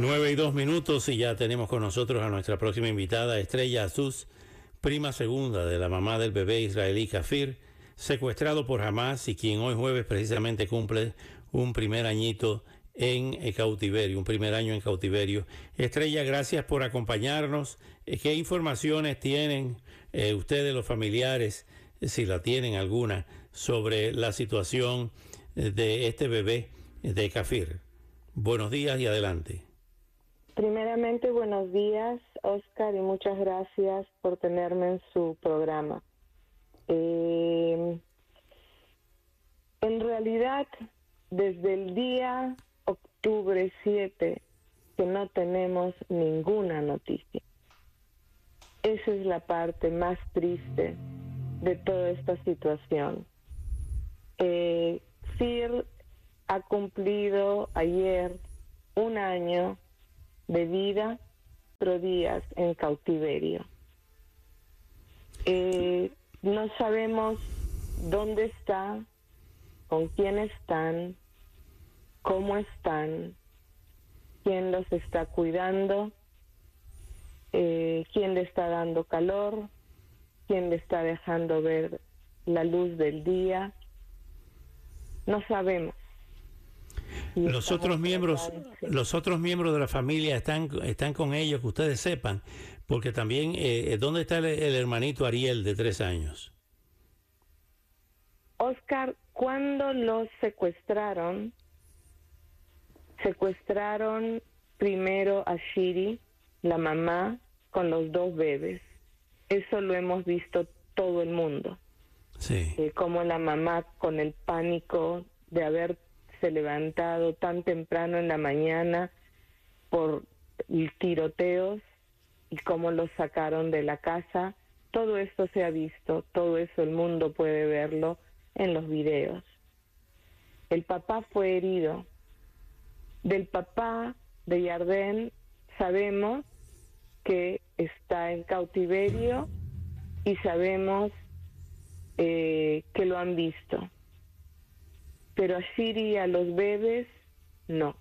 9 y 2 minutos y ya tenemos con nosotros a nuestra próxima invitada, Estrella Azuz, prima segunda de la mamá del bebé israelí Kafir, secuestrado por Hamas y quien hoy jueves precisamente cumple un primer añito en eh, cautiverio, un primer año en cautiverio. Estrella, gracias por acompañarnos. Eh, ¿Qué informaciones tienen eh, ustedes, los familiares, si la tienen alguna, sobre la situación de este bebé de Kafir? Buenos días y adelante. Primeramente, buenos días, Oscar, y muchas gracias por tenerme en su programa. Eh, en realidad, desde el día octubre 7 que no tenemos ninguna noticia. Esa es la parte más triste de toda esta situación. Eh, FIR ha cumplido ayer un año de vida, pero días en cautiverio. Eh, no sabemos dónde está, con quién están, cómo están, quién los está cuidando, eh, quién le está dando calor, quién le está dejando ver la luz del día. No sabemos. Los otros miembros, los otros miembros de la familia están, están con ellos, que ustedes sepan, porque también, eh, ¿dónde está el, hermanito Ariel de tres años? Oscar, cuando los secuestraron, secuestraron primero a Shiri, la mamá, con los dos bebés. Eso lo hemos visto todo el mundo. Sí. Eh, como la mamá con el pánico de haber levantado tan temprano en la mañana por tiroteos y cómo los sacaron de la casa. Todo esto se ha visto, todo eso el mundo puede verlo en los videos. El papá fue herido. Del papá de Yardén sabemos que está en cautiverio y sabemos eh, que lo han visto pero a Shiri y a los bebés no.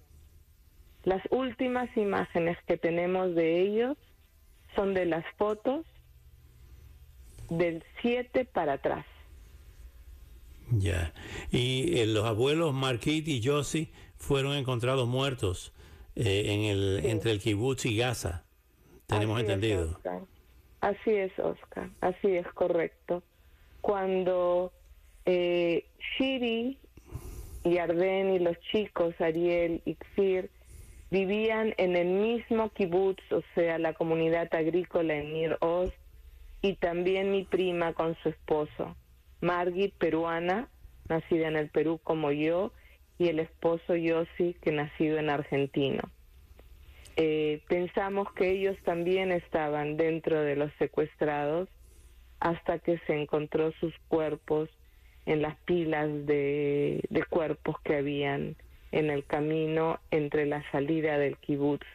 Las últimas imágenes que tenemos de ellos son de las fotos del 7 para atrás. Ya. Y eh, los abuelos Marquit y Josie fueron encontrados muertos eh, en el, entre el kibutz y Gaza. Tenemos entendido. Así es, Oscar. Así es correcto. Cuando eh, Shiri y Arden y los chicos, Ariel y Xir, vivían en el mismo kibutz, o sea, la comunidad agrícola en Nir Oz, y también mi prima con su esposo, Margit, peruana, nacida en el Perú como yo, y el esposo Yossi, que nacido en Argentina. Eh, pensamos que ellos también estaban dentro de los secuestrados hasta que se encontró sus cuerpos en las pilas de, cuerpos que habían en el camino entre la salida del kibutz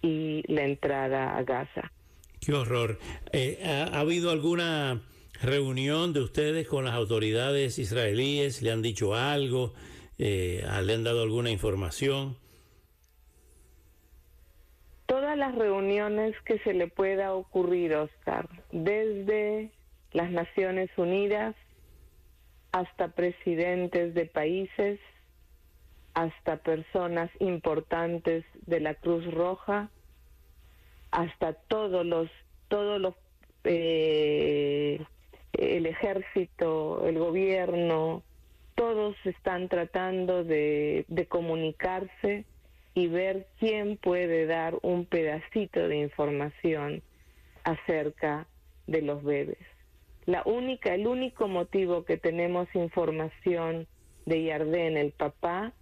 y la entrada a Gaza. Qué horror. Eh, ¿ha, habido alguna reunión de ustedes con las autoridades israelíes? ¿Le han dicho algo? Eh, ¿Le han dado alguna información? Todas las reuniones que se le pueda ocurrir, Oscar, desde las Naciones Unidas hasta presidentes de países, hasta personas importantes de la Cruz Roja, hasta todos los, todos los, eh, el ejército, el gobierno, todos están tratando de, de comunicarse y ver quién puede dar un pedacito de información acerca de los bebés. La única, el único motivo que tenemos información de Yardén, el papá,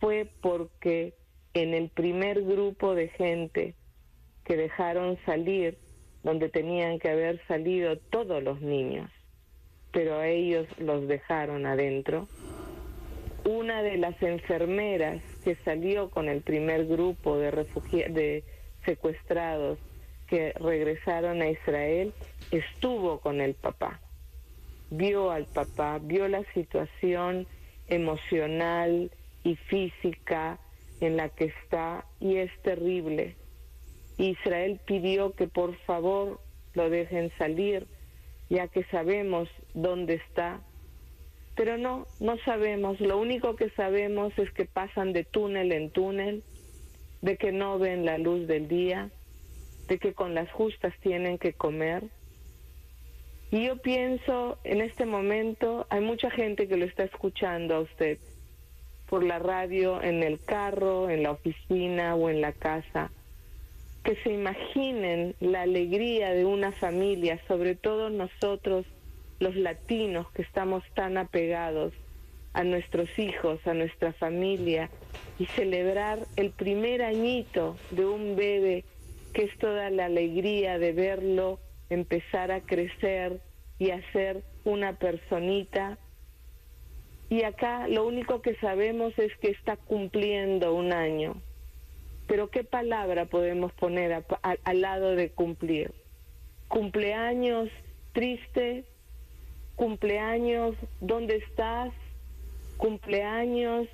fue porque en el primer grupo de gente que dejaron salir, donde tenían que haber salido todos los niños, pero a ellos los dejaron adentro. Una de las enfermeras que salió con el primer grupo de, de secuestrados que regresaron a Israel estuvo con el papá, vio al papá, vio la situación emocional y física en la que está y es terrible. Israel pidió que por favor lo dejen salir, ya que sabemos dónde está. Pero no, no sabemos. Lo único que sabemos es que pasan de túnel en túnel, de que no ven la luz del día, de que con las justas tienen que comer. Y yo pienso, en este momento hay mucha gente que lo está escuchando a usted por la radio, en el carro, en la oficina o en la casa. Que se imaginen la alegría de una familia, sobre todo nosotros los latinos que estamos tan apegados a nuestros hijos, a nuestra familia, y celebrar el primer añito de un bebé que es toda la alegría de verlo empezar a crecer y a ser una personita. Y acá lo único que sabemos es que está cumpliendo un año. Pero ¿qué palabra podemos poner al lado de cumplir? Cumpleaños triste, cumpleaños, ¿dónde estás? Cumpleaños,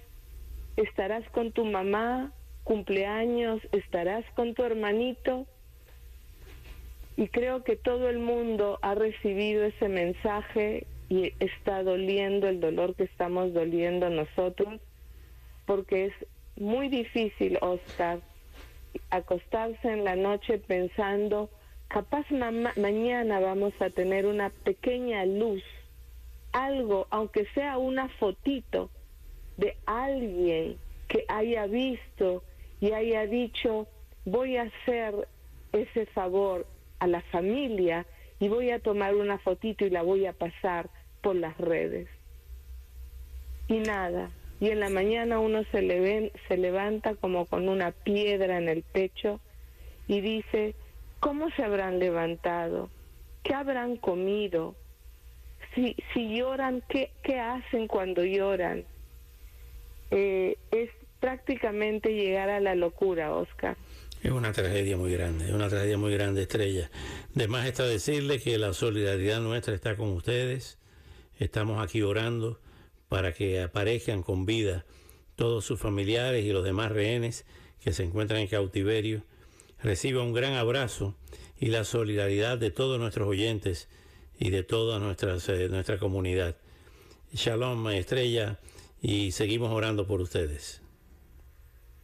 ¿estarás con tu mamá? Cumpleaños, estarás con tu hermanito. Y creo que todo el mundo ha recibido ese mensaje y está doliendo el dolor que estamos doliendo nosotros, porque es muy difícil, Oscar, acostarse en la noche pensando, capaz mañana vamos a tener una pequeña luz, algo, aunque sea una fotito de alguien que haya visto y haya dicho, voy a hacer ese favor a la familia y voy a tomar una fotito y la voy a pasar por las redes. Y nada, y en la mañana uno se, le se levanta como con una piedra en el pecho y dice, ¿cómo se habrán levantado? ¿Qué habrán comido? Si, lloran, ¿qué, ¿qué hacen cuando lloran? Eh, prácticamente llegar a la locura, Oscar. Es una tragedia muy grande, es una tragedia muy grande, Estrella. De más está decirle que la solidaridad nuestra está con ustedes. Estamos aquí orando para que aparezcan con vida todos sus familiares y los demás rehenes que se encuentran en cautiverio. Reciba un gran abrazo y la solidaridad de todos nuestros oyentes y de toda nuestras, eh, nuestra comunidad. Shalom, Estrella, y seguimos orando por ustedes.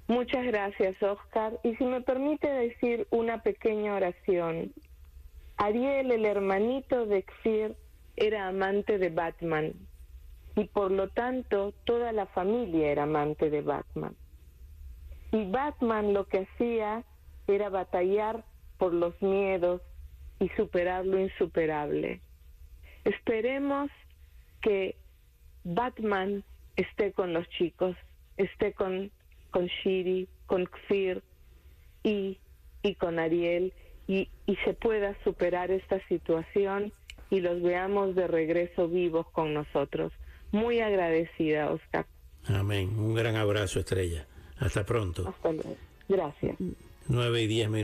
Muchas gracias, Oscar. Y si me permite decir una pequeña oración. Ariel, el hermanito de Xir, era amante de Batman y por lo tanto toda la familia era amante de Batman. Y Batman lo que hacía era batallar por los miedos y superar lo insuperable. Esperemos que Batman esté con los chicos, esté con con Shiri, con Kfir y, y con Ariel y, y se pueda superar esta situación y los veamos de regreso vivos con nosotros. Muy agradecida, Oscar. Amén. Un gran abrazo, Estrella. Hasta pronto. Hasta luego. Gracias. 9 y 10 minutos.